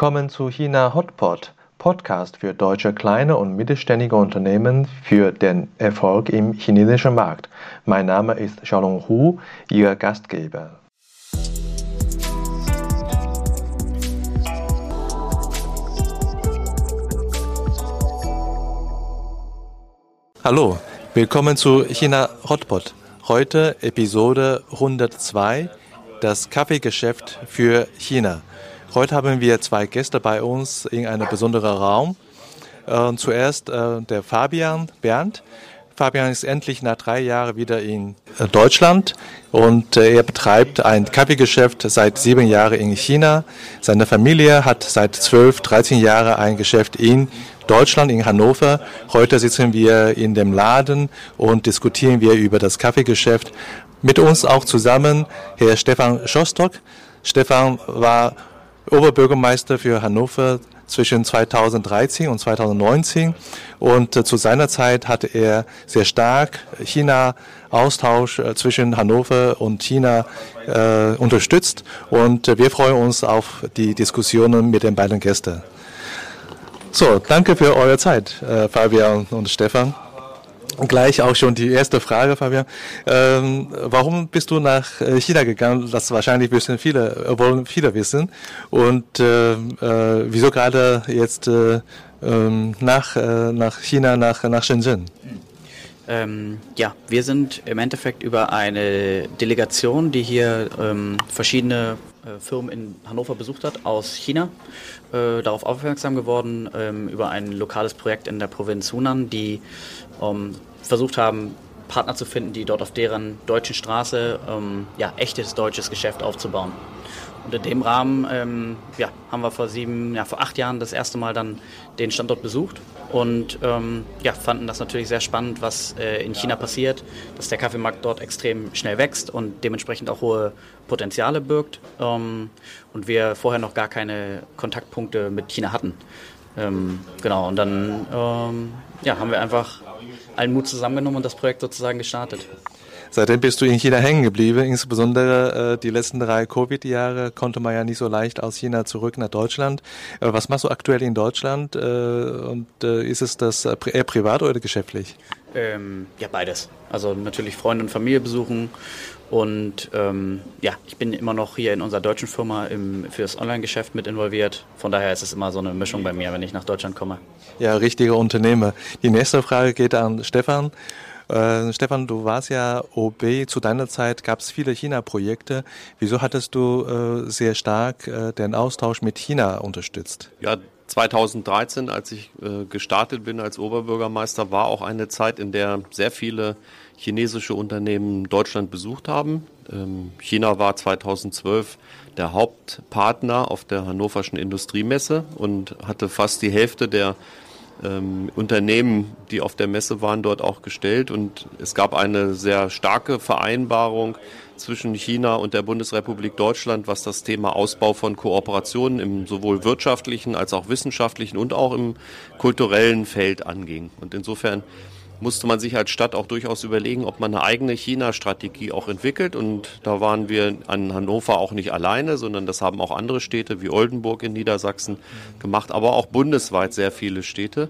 Willkommen zu China Hotpot, Podcast für deutsche kleine und mittelständige Unternehmen für den Erfolg im chinesischen Markt. Mein Name ist Xiaolong Hu, Ihr Gastgeber. Hallo, willkommen zu China Hotpot. Heute Episode 102, das Kaffeegeschäft für China. Heute haben wir zwei Gäste bei uns in einem besonderen Raum. Äh, zuerst äh, der Fabian Bernd. Fabian ist endlich nach drei Jahren wieder in äh, Deutschland und äh, er betreibt ein Kaffeegeschäft seit sieben Jahren in China. Seine Familie hat seit zwölf, dreizehn Jahren ein Geschäft in Deutschland, in Hannover. Heute sitzen wir in dem Laden und diskutieren wir über das Kaffeegeschäft. Mit uns auch zusammen Herr Stefan Schostock. Stefan war Oberbürgermeister für Hannover zwischen 2013 und 2019 und äh, zu seiner Zeit hatte er sehr stark China-Austausch äh, zwischen Hannover und China äh, unterstützt und äh, wir freuen uns auf die Diskussionen mit den beiden Gästen. So, danke für eure Zeit, Fabian und Stefan. Gleich auch schon die erste Frage, Fabian. Ähm, warum bist du nach äh, China gegangen? Das wahrscheinlich wissen viele, äh, wollen viele wissen. Und äh, äh, wieso gerade jetzt äh, ähm, nach, äh, nach China, nach, nach Shenzhen? Ähm, ja, wir sind im Endeffekt über eine Delegation, die hier ähm, verschiedene Firmen in Hannover besucht hat, aus China, äh, darauf aufmerksam geworden, ähm, über ein lokales Projekt in der Provinz Hunan, die ähm, versucht haben, Partner zu finden, die dort auf deren deutschen Straße ähm, ja, echtes deutsches Geschäft aufzubauen. Und in dem Rahmen ähm, ja, haben wir vor sieben, ja, vor acht Jahren das erste Mal dann den Standort besucht und ähm, ja, fanden das natürlich sehr spannend, was äh, in China passiert, dass der Kaffeemarkt dort extrem schnell wächst und dementsprechend auch hohe Potenziale birgt ähm, und wir vorher noch gar keine Kontaktpunkte mit China hatten. Ähm, genau, und dann ähm, ja, haben wir einfach allen Mut zusammengenommen und das Projekt sozusagen gestartet. Seitdem bist du in China hängen geblieben. Insbesondere äh, die letzten drei Covid-Jahre konnte man ja nicht so leicht aus China zurück nach Deutschland. Äh, was machst du aktuell in Deutschland? Äh, und äh, ist es das äh, eher privat oder geschäftlich? Ähm, ja, beides. Also natürlich Freunde und Familie besuchen und ähm, ja, ich bin immer noch hier in unserer deutschen Firma im, für das Online-Geschäft mit involviert. Von daher ist es immer so eine Mischung bei mir, wenn ich nach Deutschland komme. Ja, richtiger Unternehmer. Die nächste Frage geht an Stefan. Äh, Stefan, du warst ja OB. Zu deiner Zeit gab es viele China-Projekte. Wieso hattest du äh, sehr stark äh, den Austausch mit China unterstützt? Ja, 2013, als ich äh, gestartet bin als Oberbürgermeister, war auch eine Zeit, in der sehr viele chinesische Unternehmen Deutschland besucht haben. Ähm, China war 2012 der Hauptpartner auf der Hannoverschen Industriemesse und hatte fast die Hälfte der ähm, Unternehmen, die auf der Messe waren, dort auch gestellt. Und es gab eine sehr starke Vereinbarung zwischen China und der Bundesrepublik Deutschland, was das Thema Ausbau von Kooperationen im sowohl wirtschaftlichen als auch wissenschaftlichen und auch im kulturellen Feld anging. Und insofern musste man sich als Stadt auch durchaus überlegen, ob man eine eigene China-Strategie auch entwickelt. Und da waren wir an Hannover auch nicht alleine, sondern das haben auch andere Städte wie Oldenburg in Niedersachsen gemacht, aber auch bundesweit sehr viele Städte.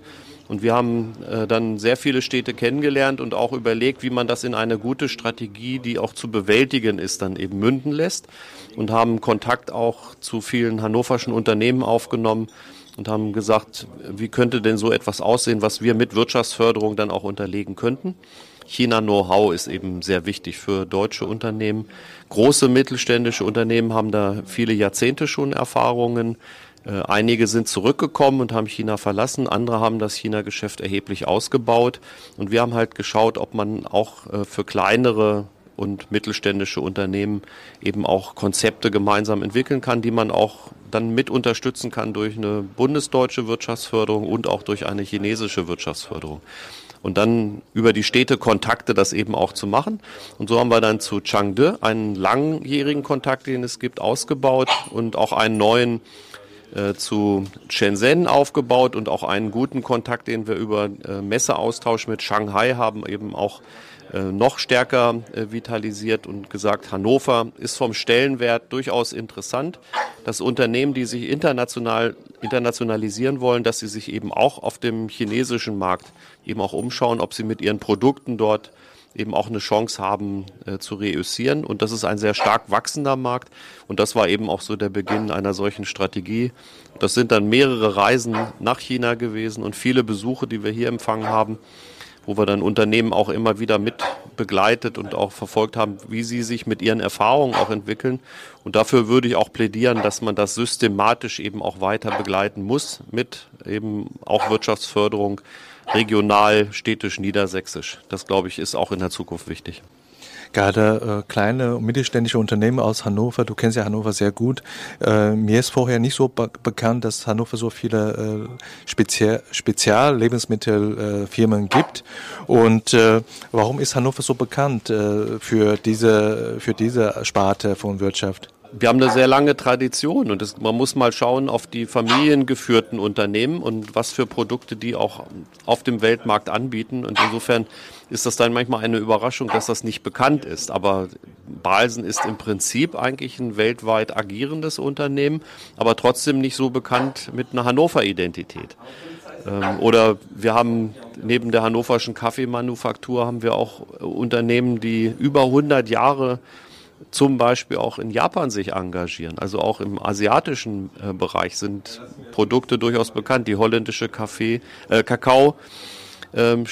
Und wir haben äh, dann sehr viele Städte kennengelernt und auch überlegt, wie man das in eine gute Strategie, die auch zu bewältigen ist, dann eben münden lässt. Und haben Kontakt auch zu vielen hannoverschen Unternehmen aufgenommen und haben gesagt, wie könnte denn so etwas aussehen, was wir mit Wirtschaftsförderung dann auch unterlegen könnten. China-Know-how ist eben sehr wichtig für deutsche Unternehmen. Große mittelständische Unternehmen haben da viele Jahrzehnte schon Erfahrungen. Äh, einige sind zurückgekommen und haben China verlassen, andere haben das China-Geschäft erheblich ausgebaut. Und wir haben halt geschaut, ob man auch äh, für kleinere und mittelständische Unternehmen eben auch Konzepte gemeinsam entwickeln kann, die man auch dann mit unterstützen kann durch eine bundesdeutsche Wirtschaftsförderung und auch durch eine chinesische Wirtschaftsförderung. Und dann über die Städte Kontakte das eben auch zu machen. Und so haben wir dann zu Changde einen langjährigen Kontakt, den es gibt, ausgebaut und auch einen neuen äh, zu Shenzhen aufgebaut und auch einen guten Kontakt, den wir über äh, Messeaustausch mit Shanghai haben, eben auch äh, noch stärker äh, vitalisiert und gesagt, Hannover ist vom Stellenwert durchaus interessant. Das Unternehmen, die sich international internationalisieren wollen, dass sie sich eben auch auf dem chinesischen Markt eben auch umschauen, ob sie mit ihren Produkten dort eben auch eine Chance haben äh, zu reüssieren. Und das ist ein sehr stark wachsender Markt. Und das war eben auch so der Beginn einer solchen Strategie. Das sind dann mehrere Reisen nach China gewesen und viele Besuche, die wir hier empfangen haben, wo wir dann Unternehmen auch immer wieder mit begleitet und auch verfolgt haben, wie sie sich mit ihren Erfahrungen auch entwickeln. Und dafür würde ich auch plädieren, dass man das systematisch eben auch weiter begleiten muss mit eben auch Wirtschaftsförderung regional, städtisch, niedersächsisch. Das, glaube ich, ist auch in der Zukunft wichtig. Gerade äh, kleine und mittelständische Unternehmen aus Hannover, du kennst ja Hannover sehr gut. Äh, mir ist vorher nicht so be bekannt, dass Hannover so viele äh, Spezial Spezial-Lebensmittelfirmen äh, gibt. Und äh, warum ist Hannover so bekannt äh, für diese für diese Sparte von Wirtschaft? Wir haben eine sehr lange Tradition und das, man muss mal schauen auf die familiengeführten Unternehmen und was für Produkte die auch auf dem Weltmarkt anbieten. Und insofern ist das dann manchmal eine Überraschung, dass das nicht bekannt ist. Aber Balsen ist im Prinzip eigentlich ein weltweit agierendes Unternehmen, aber trotzdem nicht so bekannt mit einer Hannover-Identität. Ähm, oder wir haben neben der hannoverschen Kaffeemanufaktur haben wir auch Unternehmen, die über 100 Jahre zum Beispiel auch in Japan sich engagieren. Also auch im asiatischen äh, Bereich sind Produkte durchaus bekannt. Die holländische Kaffee, äh, Kakaostube, ähm,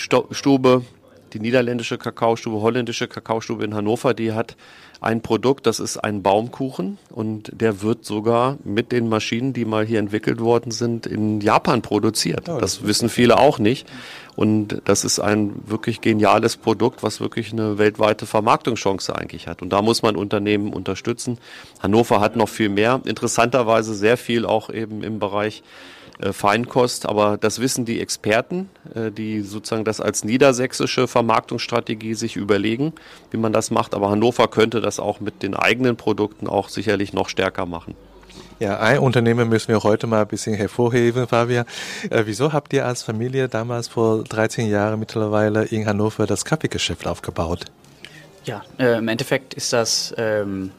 die niederländische Kakaostube, holländische Kakaostube in Hannover, die hat ein Produkt, das ist ein Baumkuchen und der wird sogar mit den Maschinen, die mal hier entwickelt worden sind, in Japan produziert. Oh, das wissen viele auch nicht. Und das ist ein wirklich geniales Produkt, was wirklich eine weltweite Vermarktungschance eigentlich hat. Und da muss man Unternehmen unterstützen. Hannover hat noch viel mehr. Interessanterweise sehr viel auch eben im Bereich Feinkost, aber das wissen die Experten, äh, die sozusagen das als niedersächsische Vermarktungsstrategie sich überlegen, wie man das macht. Aber Hannover könnte das auch mit den eigenen Produkten auch sicherlich noch stärker machen. Ja, ein Unternehmen müssen wir heute mal ein bisschen hervorheben, Fabian. Äh, wieso habt ihr als Familie damals vor 13 Jahren mittlerweile in Hannover das Kaffeegeschäft aufgebaut? Ja, äh, im Endeffekt ist das ähm,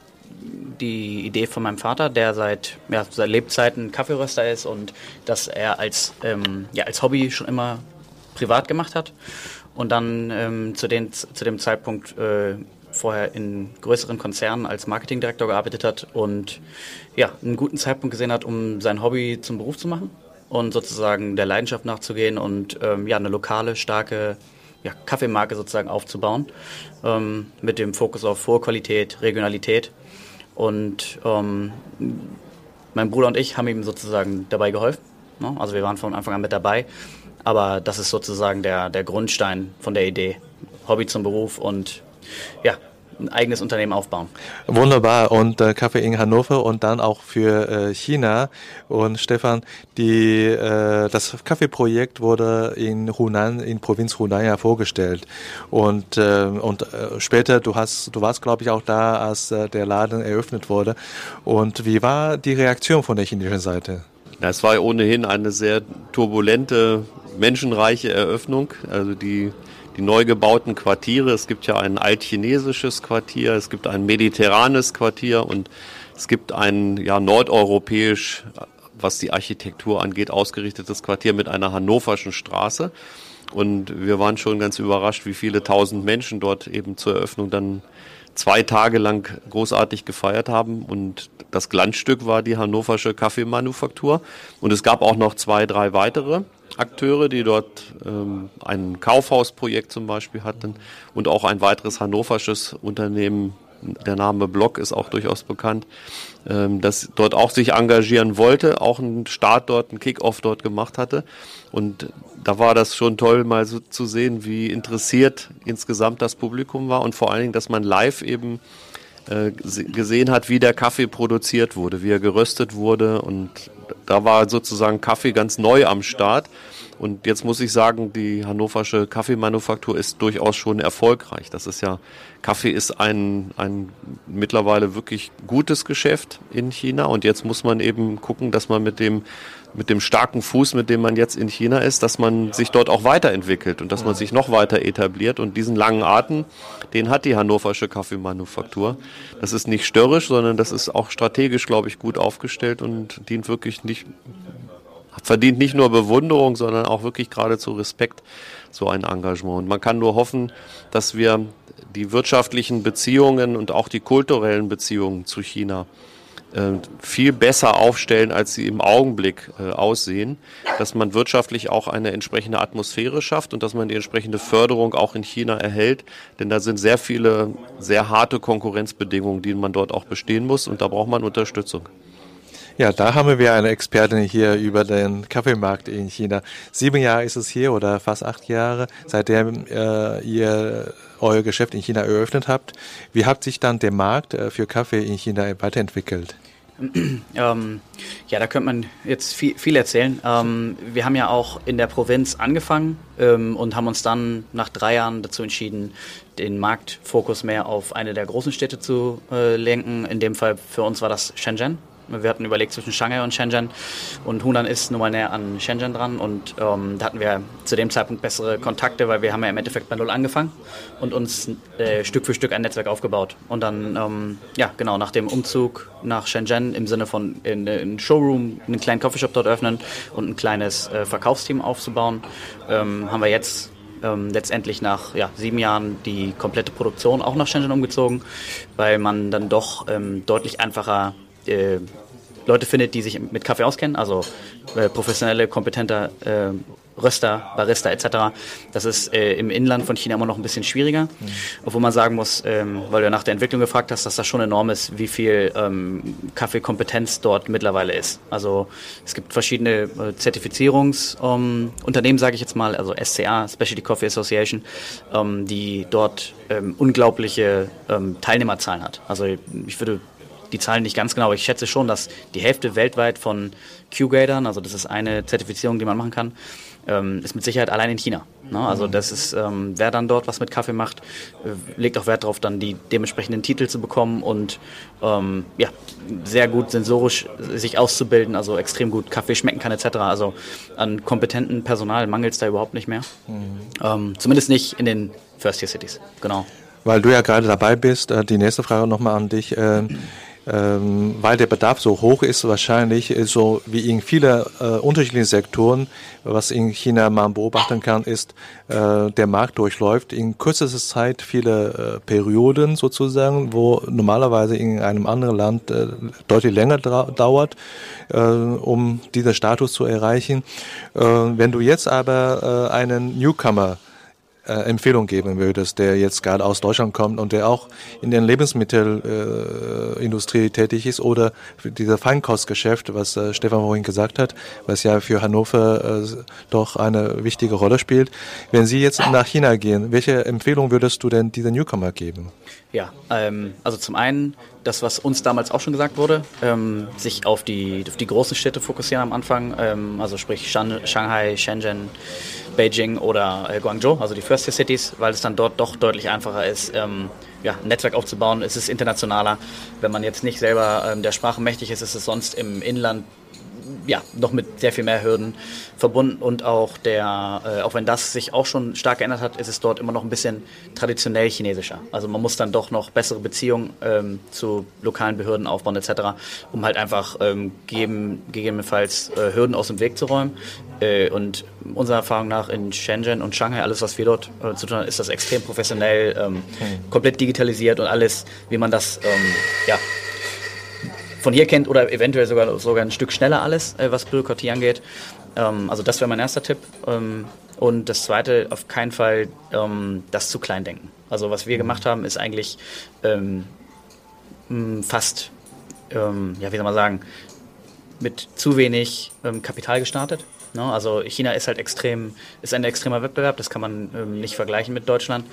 die Idee von meinem Vater, der seit, ja, seit Lebzeiten Kaffeeröster ist und dass er als, ähm, ja, als Hobby schon immer privat gemacht hat und dann ähm, zu, den, zu dem Zeitpunkt äh, vorher in größeren Konzernen als Marketingdirektor gearbeitet hat und ja, einen guten Zeitpunkt gesehen hat, um sein Hobby zum Beruf zu machen und sozusagen der Leidenschaft nachzugehen und ähm, ja, eine lokale, starke ja, Kaffeemarke sozusagen aufzubauen, ähm, mit dem Fokus auf hohe Qualität, Regionalität und ähm, mein Bruder und ich haben ihm sozusagen dabei geholfen. Ne? Also wir waren von Anfang an mit dabei. Aber das ist sozusagen der, der Grundstein von der Idee. Hobby zum Beruf und ja, ein eigenes Unternehmen aufbauen. Wunderbar. Und äh, Kaffee in Hannover und dann auch für äh, China. Und Stefan, die, äh, das Kaffeeprojekt wurde in Hunan, in Provinz Hunan ja vorgestellt. Und, äh, und äh, später, du hast, du warst, glaube ich, auch da, als äh, der Laden eröffnet wurde. Und wie war die Reaktion von der chinesischen Seite? Ja, es war ohnehin eine sehr turbulente, menschenreiche Eröffnung. Also die die neu gebauten Quartiere. Es gibt ja ein altchinesisches Quartier, es gibt ein mediterranes Quartier und es gibt ein ja, nordeuropäisch, was die Architektur angeht, ausgerichtetes Quartier mit einer hannoverschen Straße. Und wir waren schon ganz überrascht, wie viele tausend Menschen dort eben zur Eröffnung dann zwei Tage lang großartig gefeiert haben. Und das Glanzstück war die hannoversche Kaffeemanufaktur. Und es gab auch noch zwei, drei weitere. Akteure, die dort ähm, ein Kaufhausprojekt zum Beispiel hatten und auch ein weiteres hannoversches Unternehmen, der Name Block ist auch durchaus bekannt, ähm, das dort auch sich engagieren wollte, auch einen Start dort, einen Kickoff dort gemacht hatte. Und da war das schon toll, mal so zu sehen, wie interessiert insgesamt das Publikum war und vor allen Dingen, dass man live eben äh, gesehen hat, wie der Kaffee produziert wurde, wie er geröstet wurde und da war sozusagen Kaffee ganz neu am Start Und jetzt muss ich sagen, die hannoversche Kaffeemanufaktur ist durchaus schon erfolgreich. Das ist ja, Kaffee ist ein, ein mittlerweile wirklich gutes Geschäft in China. Und jetzt muss man eben gucken, dass man mit dem mit dem starken Fuß, mit dem man jetzt in China ist, dass man sich dort auch weiterentwickelt und dass man sich noch weiter etabliert. Und diesen langen Atem, den hat die hannoversche Kaffeemanufaktur. Das ist nicht störrisch, sondern das ist auch strategisch, glaube ich, gut aufgestellt und dient wirklich nicht, verdient nicht nur Bewunderung, sondern auch wirklich geradezu Respekt, so ein Engagement. Und man kann nur hoffen, dass wir die wirtschaftlichen Beziehungen und auch die kulturellen Beziehungen zu China äh, viel besser aufstellen, als sie im Augenblick äh, aussehen, dass man wirtschaftlich auch eine entsprechende Atmosphäre schafft und dass man die entsprechende Förderung auch in China erhält, denn da sind sehr viele sehr harte Konkurrenzbedingungen, die man dort auch bestehen muss und da braucht man Unterstützung. Ja, da haben wir eine Expertin hier über den Kaffeemarkt in China. Sieben Jahre ist es hier oder fast acht Jahre, seitdem äh, ihr euer Geschäft in China eröffnet habt. Wie hat sich dann der Markt äh, für Kaffee in China weiterentwickelt? Ähm, ja, da könnte man jetzt viel, viel erzählen. Ähm, wir haben ja auch in der Provinz angefangen ähm, und haben uns dann nach drei Jahren dazu entschieden, den Marktfokus mehr auf eine der großen Städte zu äh, lenken. In dem Fall für uns war das Shenzhen. Wir hatten überlegt zwischen Shanghai und Shenzhen und Hunan ist nun mal näher an Shenzhen dran und ähm, da hatten wir zu dem Zeitpunkt bessere Kontakte, weil wir haben ja im Endeffekt bei Null angefangen und uns äh, Stück für Stück ein Netzwerk aufgebaut. Und dann, ähm, ja genau, nach dem Umzug nach Shenzhen im Sinne von in, in Showroom, einen kleinen Coffeeshop dort öffnen und ein kleines äh, Verkaufsteam aufzubauen, ähm, haben wir jetzt ähm, letztendlich nach ja, sieben Jahren die komplette Produktion auch nach Shenzhen umgezogen, weil man dann doch ähm, deutlich einfacher äh, Leute findet, die sich mit Kaffee auskennen, also äh, professionelle, kompetente äh, Röster, Barista etc. Das ist äh, im Inland von China immer noch ein bisschen schwieriger, mhm. obwohl man sagen muss, ähm, weil du nach der Entwicklung gefragt hast, dass das schon enorm ist, wie viel ähm, Kaffeekompetenz dort mittlerweile ist. Also es gibt verschiedene äh, Zertifizierungsunternehmen, ähm, sage ich jetzt mal, also SCA, Specialty Coffee Association, ähm, die dort ähm, unglaubliche ähm, Teilnehmerzahlen hat. Also ich würde die Zahlen nicht ganz genau, aber ich schätze schon, dass die Hälfte weltweit von Q-Gradern, also das ist eine Zertifizierung, die man machen kann, ähm, ist mit Sicherheit allein in China. Ne? Also das ist, ähm, wer dann dort was mit Kaffee macht, äh, legt auch Wert darauf, dann die dementsprechenden Titel zu bekommen und ähm, ja, sehr gut sensorisch sich auszubilden, also extrem gut Kaffee schmecken kann etc. Also an kompetentem Personal mangelt es da überhaupt nicht mehr. Mhm. Ähm, zumindest nicht in den First-Tier-Cities, genau. Weil du ja gerade dabei bist, äh, die nächste Frage nochmal an dich. Äh, ähm, weil der Bedarf so hoch ist, wahrscheinlich so wie in vielen äh, unterschiedlichen Sektoren, was in China man beobachten kann, ist, äh, der Markt durchläuft in kürzester Zeit viele äh, Perioden sozusagen, wo normalerweise in einem anderen Land äh, deutlich länger dauert, äh, um diesen Status zu erreichen. Äh, wenn du jetzt aber äh, einen Newcomer Empfehlung geben würdest, der jetzt gerade aus Deutschland kommt und der auch in der Lebensmittelindustrie äh, tätig ist oder dieser Feinkostgeschäft, was äh, Stefan vorhin gesagt hat, was ja für Hannover äh, doch eine wichtige Rolle spielt. Wenn Sie jetzt nach China gehen, welche Empfehlung würdest du denn dieser Newcomer geben? Ja, ähm, also zum einen das, was uns damals auch schon gesagt wurde, ähm, sich auf die, auf die großen Städte fokussieren am Anfang, ähm, also sprich Shanghai, Shenzhen, Beijing oder äh, Guangzhou, also die First Tier Cities, weil es dann dort doch deutlich einfacher ist, ähm, ja, ein Netzwerk aufzubauen. Es ist internationaler. Wenn man jetzt nicht selber ähm, der Sprache mächtig ist, ist es sonst im Inland ja, noch mit sehr viel mehr Hürden verbunden und auch der, äh, auch wenn das sich auch schon stark geändert hat, ist es dort immer noch ein bisschen traditionell chinesischer. Also man muss dann doch noch bessere Beziehungen ähm, zu lokalen Behörden aufbauen etc., um halt einfach ähm, geben, gegebenenfalls äh, Hürden aus dem Weg zu räumen. Äh, und unserer Erfahrung nach in Shenzhen und Shanghai, alles was wir dort äh, zu tun haben, ist das extrem professionell, ähm, hm. komplett digitalisiert und alles, wie man das ähm, ja, von hier kennt oder eventuell sogar, sogar ein Stück schneller alles, äh, was Bürokratie angeht. Ähm, also das wäre mein erster Tipp. Ähm, und das zweite, auf keinen Fall ähm, das zu klein denken. Also was wir gemacht haben, ist eigentlich ähm, fast, ähm, ja wie soll man sagen, mit zu wenig ähm, Kapital gestartet. Ne? Also China ist halt extrem, ist ein extremer Wettbewerb, das kann man nicht vergleichen mit Deutschland.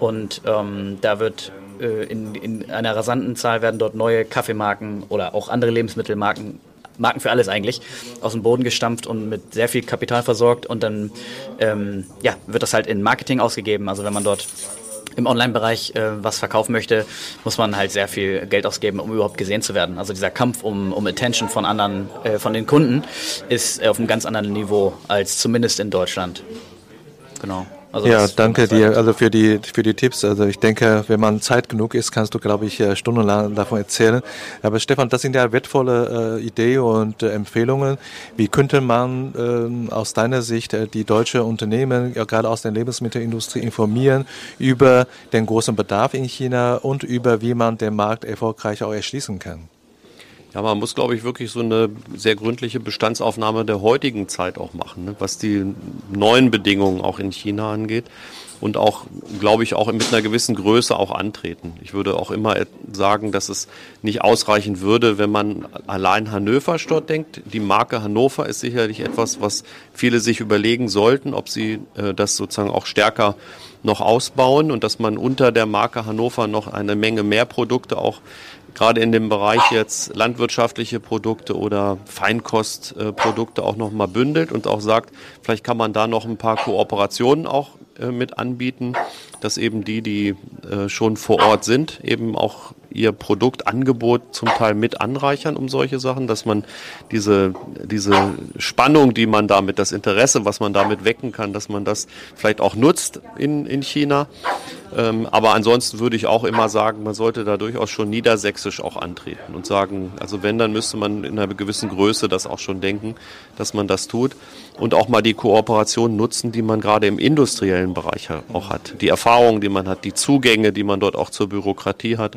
Und da wird in, in einer rasanten Zahl werden dort neue Kaffeemarken oder auch andere Lebensmittelmarken Marken für alles eigentlich, aus dem Boden gestampft und mit sehr viel Kapital versorgt und dann ähm, ja, wird das halt in Marketing ausgegeben. Also wenn man dort im Online-Bereich äh, was verkaufen möchte, muss man halt sehr viel Geld ausgeben, um überhaupt gesehen zu werden. Also dieser Kampf um, um Attention von anderen, äh, von den Kunden ist auf einem ganz anderen Niveau als zumindest in Deutschland. Genau. Also ja, danke dir also für die für die Tipps. Also ich denke, wenn man Zeit genug ist, kannst du, glaube ich, äh, stundenlang davon erzählen. Aber Stefan, das sind ja wertvolle äh, Ideen und äh, Empfehlungen. Wie könnte man äh, aus deiner Sicht äh, die deutsche Unternehmen, ja, gerade aus der Lebensmittelindustrie, informieren über den großen Bedarf in China und über wie man den Markt erfolgreich auch erschließen kann? Ja, man muss, glaube ich, wirklich so eine sehr gründliche Bestandsaufnahme der heutigen Zeit auch machen, ne? was die neuen Bedingungen auch in China angeht und auch, glaube ich, auch mit einer gewissen Größe auch antreten. Ich würde auch immer sagen, dass es nicht ausreichen würde, wenn man allein Hannover dort denkt. Die Marke Hannover ist sicherlich etwas, was viele sich überlegen sollten, ob sie äh, das sozusagen auch stärker noch ausbauen und dass man unter der Marke Hannover noch eine Menge mehr Produkte auch gerade in dem Bereich jetzt landwirtschaftliche Produkte oder Feinkostprodukte auch nochmal bündelt und auch sagt, vielleicht kann man da noch ein paar Kooperationen auch äh, mit anbieten, dass eben die, die äh, schon vor Ort sind, eben auch ihr Produktangebot zum Teil mit anreichern um solche Sachen, dass man diese, diese Spannung, die man damit, das Interesse, was man damit wecken kann, dass man das vielleicht auch nutzt in, in China. Ähm, aber ansonsten würde ich auch immer sagen, man sollte da durchaus schon niedersächsisch auch antreten und sagen, also wenn, dann müsste man in einer gewissen Größe das auch schon denken, dass man das tut und auch mal die Kooperation nutzen, die man gerade im industriellen Bereich auch hat. Die Erfahrungen, die man hat, die Zugänge, die man dort auch zur Bürokratie hat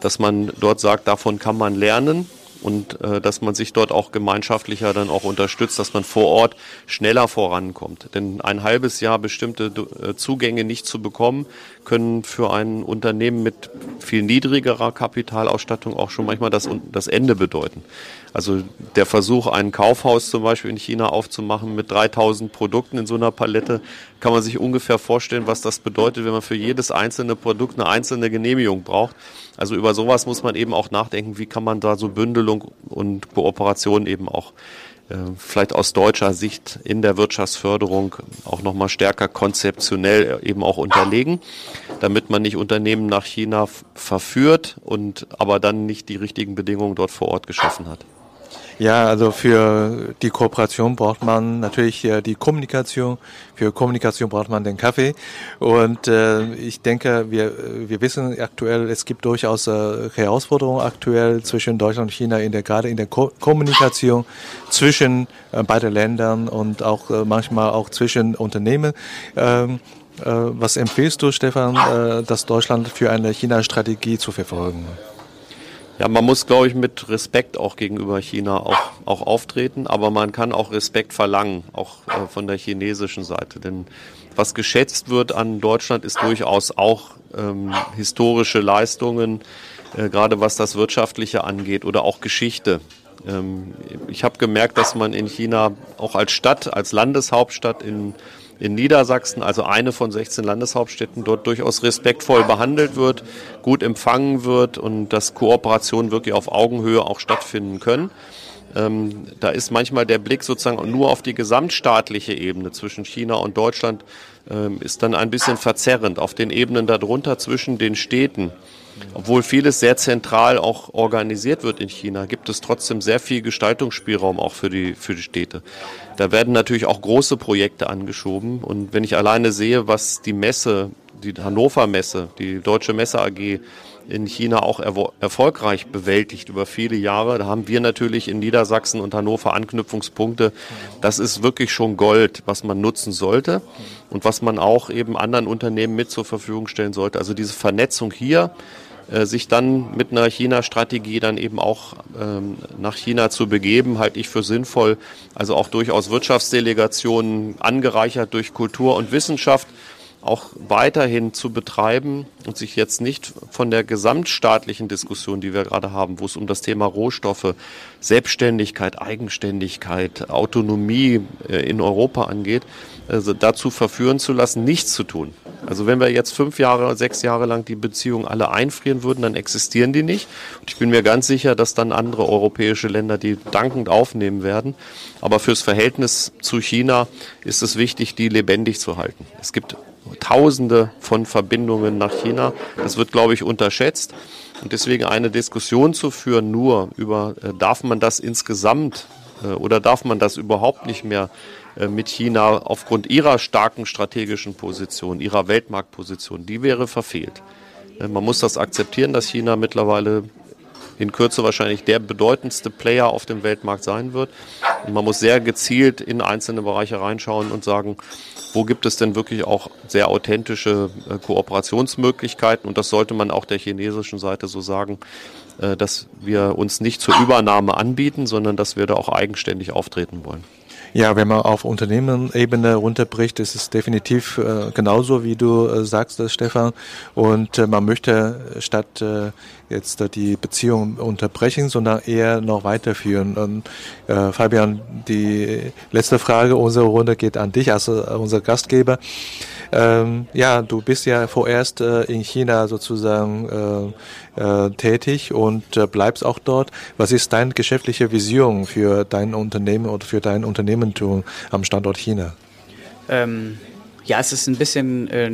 dass man dort sagt, davon kann man lernen und äh, dass man sich dort auch gemeinschaftlicher dann auch unterstützt, dass man vor Ort schneller vorankommt. Denn ein halbes Jahr bestimmte äh, Zugänge nicht zu bekommen, können für ein Unternehmen mit viel niedrigerer Kapitalausstattung auch schon manchmal das, das Ende bedeuten. Also der Versuch, ein Kaufhaus zum Beispiel in China aufzumachen mit 3000 Produkten in so einer Palette, kann man sich ungefähr vorstellen, was das bedeutet, wenn man für jedes einzelne Produkt eine einzelne Genehmigung braucht. Also über sowas muss man eben auch nachdenken, wie kann man da so Bündelung und Kooperation eben auch äh, vielleicht aus deutscher Sicht in der Wirtschaftsförderung auch nochmal stärker konzeptionell eben auch unterlegen, damit man nicht Unternehmen nach China verführt und aber dann nicht die richtigen Bedingungen dort vor Ort geschaffen hat. Ja, also für die Kooperation braucht man natürlich die Kommunikation. Für Kommunikation braucht man den Kaffee. Und äh, ich denke, wir, wir wissen aktuell, es gibt durchaus äh, Herausforderungen aktuell zwischen Deutschland und China, in der, gerade in der Ko Kommunikation zwischen äh, beiden Ländern und auch äh, manchmal auch zwischen Unternehmen. Ähm, äh, was empfiehlst du, Stefan, äh, dass Deutschland für eine China-Strategie zu verfolgen? Ja, man muss, glaube ich, mit Respekt auch gegenüber China auch, auch auftreten, aber man kann auch Respekt verlangen, auch äh, von der chinesischen Seite. Denn was geschätzt wird an Deutschland, ist durchaus auch ähm, historische Leistungen, äh, gerade was das Wirtschaftliche angeht oder auch Geschichte. Ähm, ich habe gemerkt, dass man in China auch als Stadt, als Landeshauptstadt in in Niedersachsen, also eine von 16 Landeshauptstädten, dort durchaus respektvoll behandelt wird, gut empfangen wird und dass Kooperationen wirklich auf Augenhöhe auch stattfinden können. Ähm, da ist manchmal der Blick sozusagen nur auf die gesamtstaatliche Ebene zwischen China und Deutschland ähm, ist dann ein bisschen verzerrend. Auf den Ebenen darunter zwischen den Städten obwohl vieles sehr zentral auch organisiert wird in China, gibt es trotzdem sehr viel Gestaltungsspielraum auch für die, für die Städte. Da werden natürlich auch große Projekte angeschoben. Und wenn ich alleine sehe, was die Messe, die Hannover Messe, die Deutsche Messe AG in China auch erfolgreich bewältigt über viele Jahre. Da haben wir natürlich in Niedersachsen und Hannover Anknüpfungspunkte. Das ist wirklich schon Gold, was man nutzen sollte und was man auch eben anderen Unternehmen mit zur Verfügung stellen sollte. Also diese Vernetzung hier sich dann mit einer China-Strategie dann eben auch ähm, nach China zu begeben, halte ich für sinnvoll. Also auch durchaus Wirtschaftsdelegationen angereichert durch Kultur und Wissenschaft auch weiterhin zu betreiben und sich jetzt nicht von der gesamtstaatlichen Diskussion, die wir gerade haben, wo es um das Thema Rohstoffe, Selbstständigkeit, Eigenständigkeit, Autonomie äh, in Europa angeht, also dazu verführen zu lassen, nichts zu tun Also wenn wir jetzt fünf Jahre, sechs Jahre lang die Beziehungen alle einfrieren würden, dann existieren die nicht. Und ich bin mir ganz sicher, dass dann andere europäische Länder die dankend aufnehmen werden. Aber fürs Verhältnis zu China ist es wichtig, die lebendig zu halten. Es gibt Tausende von Verbindungen nach China. Das wird, glaube ich, unterschätzt. Und deswegen eine Diskussion zu führen, nur über, äh, darf man das insgesamt äh, oder darf man das überhaupt nicht mehr äh, mit China aufgrund ihrer starken strategischen Position, ihrer Weltmarktposition, die wäre verfehlt. Äh, man muss das akzeptieren, dass China mittlerweile in Kürze wahrscheinlich der bedeutendste Player auf dem Weltmarkt sein wird. Und man muss sehr gezielt in einzelne Bereiche reinschauen und sagen, wo gibt es denn wirklich auch sehr authentische äh, Kooperationsmöglichkeiten. Und das sollte man auch der chinesischen Seite so sagen, äh, dass wir uns nicht zur Übernahme anbieten, sondern dass wir da auch eigenständig auftreten wollen. Ja, wenn man auf Unternehmenebene runterbricht, ist es definitiv äh, genauso, wie du äh, sagst, äh, Stefan. Und äh, man möchte statt äh, jetzt äh, die Beziehung unterbrechen, sondern eher noch weiterführen. Und, äh, Fabian, die letzte Frage unserer Runde geht an dich als äh, unser Gastgeber. Ähm, ja, du bist ja vorerst äh, in China sozusagen äh, äh, tätig und äh, bleibst auch dort. Was ist deine geschäftliche Vision für dein Unternehmen oder für dein Unternehmentum am Standort China? Ähm, ja, es ist ein bisschen äh,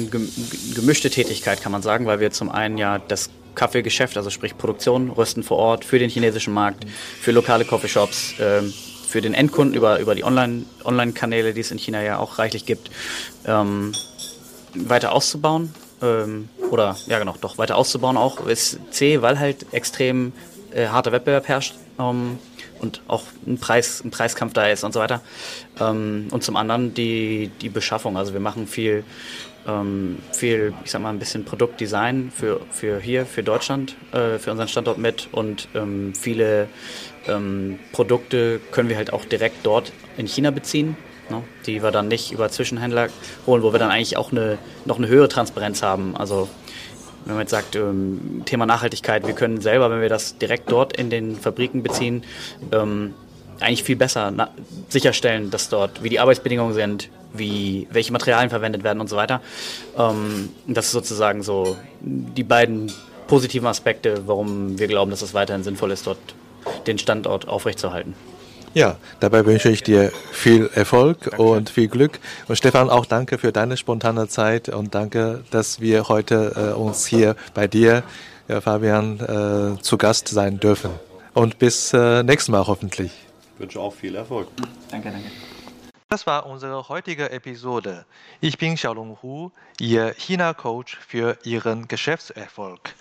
gemischte Tätigkeit, kann man sagen, weil wir zum einen ja das Kaffeegeschäft, also sprich Produktion, Rösten vor Ort für den chinesischen Markt, für lokale Coffeeshops, ähm, für den Endkunden über, über die Online-Kanäle, Online die es in China ja auch reichlich gibt, ähm, weiter auszubauen. Ähm, oder ja genau, doch weiter auszubauen auch ist C, weil halt extrem äh, harter Wettbewerb herrscht ähm, und auch ein, Preis, ein Preiskampf da ist und so weiter. Ähm, und zum anderen die, die Beschaffung. Also wir machen viel, ähm, viel, ich sag mal, ein bisschen Produktdesign für, für hier, für Deutschland, äh, für unseren Standort mit und ähm, viele ähm, Produkte können wir halt auch direkt dort in China beziehen ne, die wir dann nicht über Zwischenhändler holen, wo wir dann eigentlich auch eine, noch eine höhere Transparenz haben. Also wenn man jetzt sagt, ähm, Thema Nachhaltigkeit, wir können selber, wenn wir das direkt dort in den Fabriken beziehen, ähm, eigentlich viel besser sicherstellen, dass dort, wie die Arbeitsbedingungen sind, wie, welche Materialien verwendet werden und so weiter. Ähm, das ist sozusagen so die beiden positiven Aspekte, warum wir glauben, dass es weiterhin sinnvoll ist, dort den Standort aufrechtzuerhalten. Ja, dabei wünsche ich dir viel Erfolg danke. und viel Glück. Und Stefan, auch danke für deine spontane Zeit und danke, dass wir heute äh, uns hier bei dir, ja, Fabian, äh, zu Gast sein dürfen. Und bis äh, nächstes Mal hoffentlich. Ich wünsche auch viel Erfolg. Danke, danke. Das war unsere heutige Episode. Ich bin Xiaolong Hu, Ihr China-Coach für Ihren Geschäftserfolg.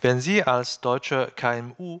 Wenn Sie als deutsche KMU